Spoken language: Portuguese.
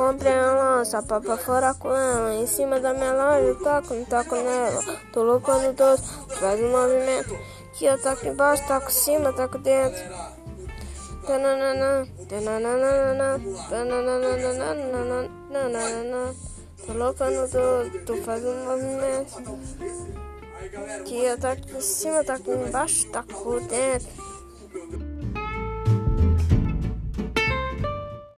comprei a lança pra, pra fora com ela. Em cima da minha loja, eu toco, não toco nela. Tô louco no doce, faz um movimento. Que eu toco embaixo, toco em cima, toco dentro. Tananana, tananana, tananana, tananana. Tô louco no doce, tu faz um movimento. Que eu toco em cima, toco embaixo, toco dentro.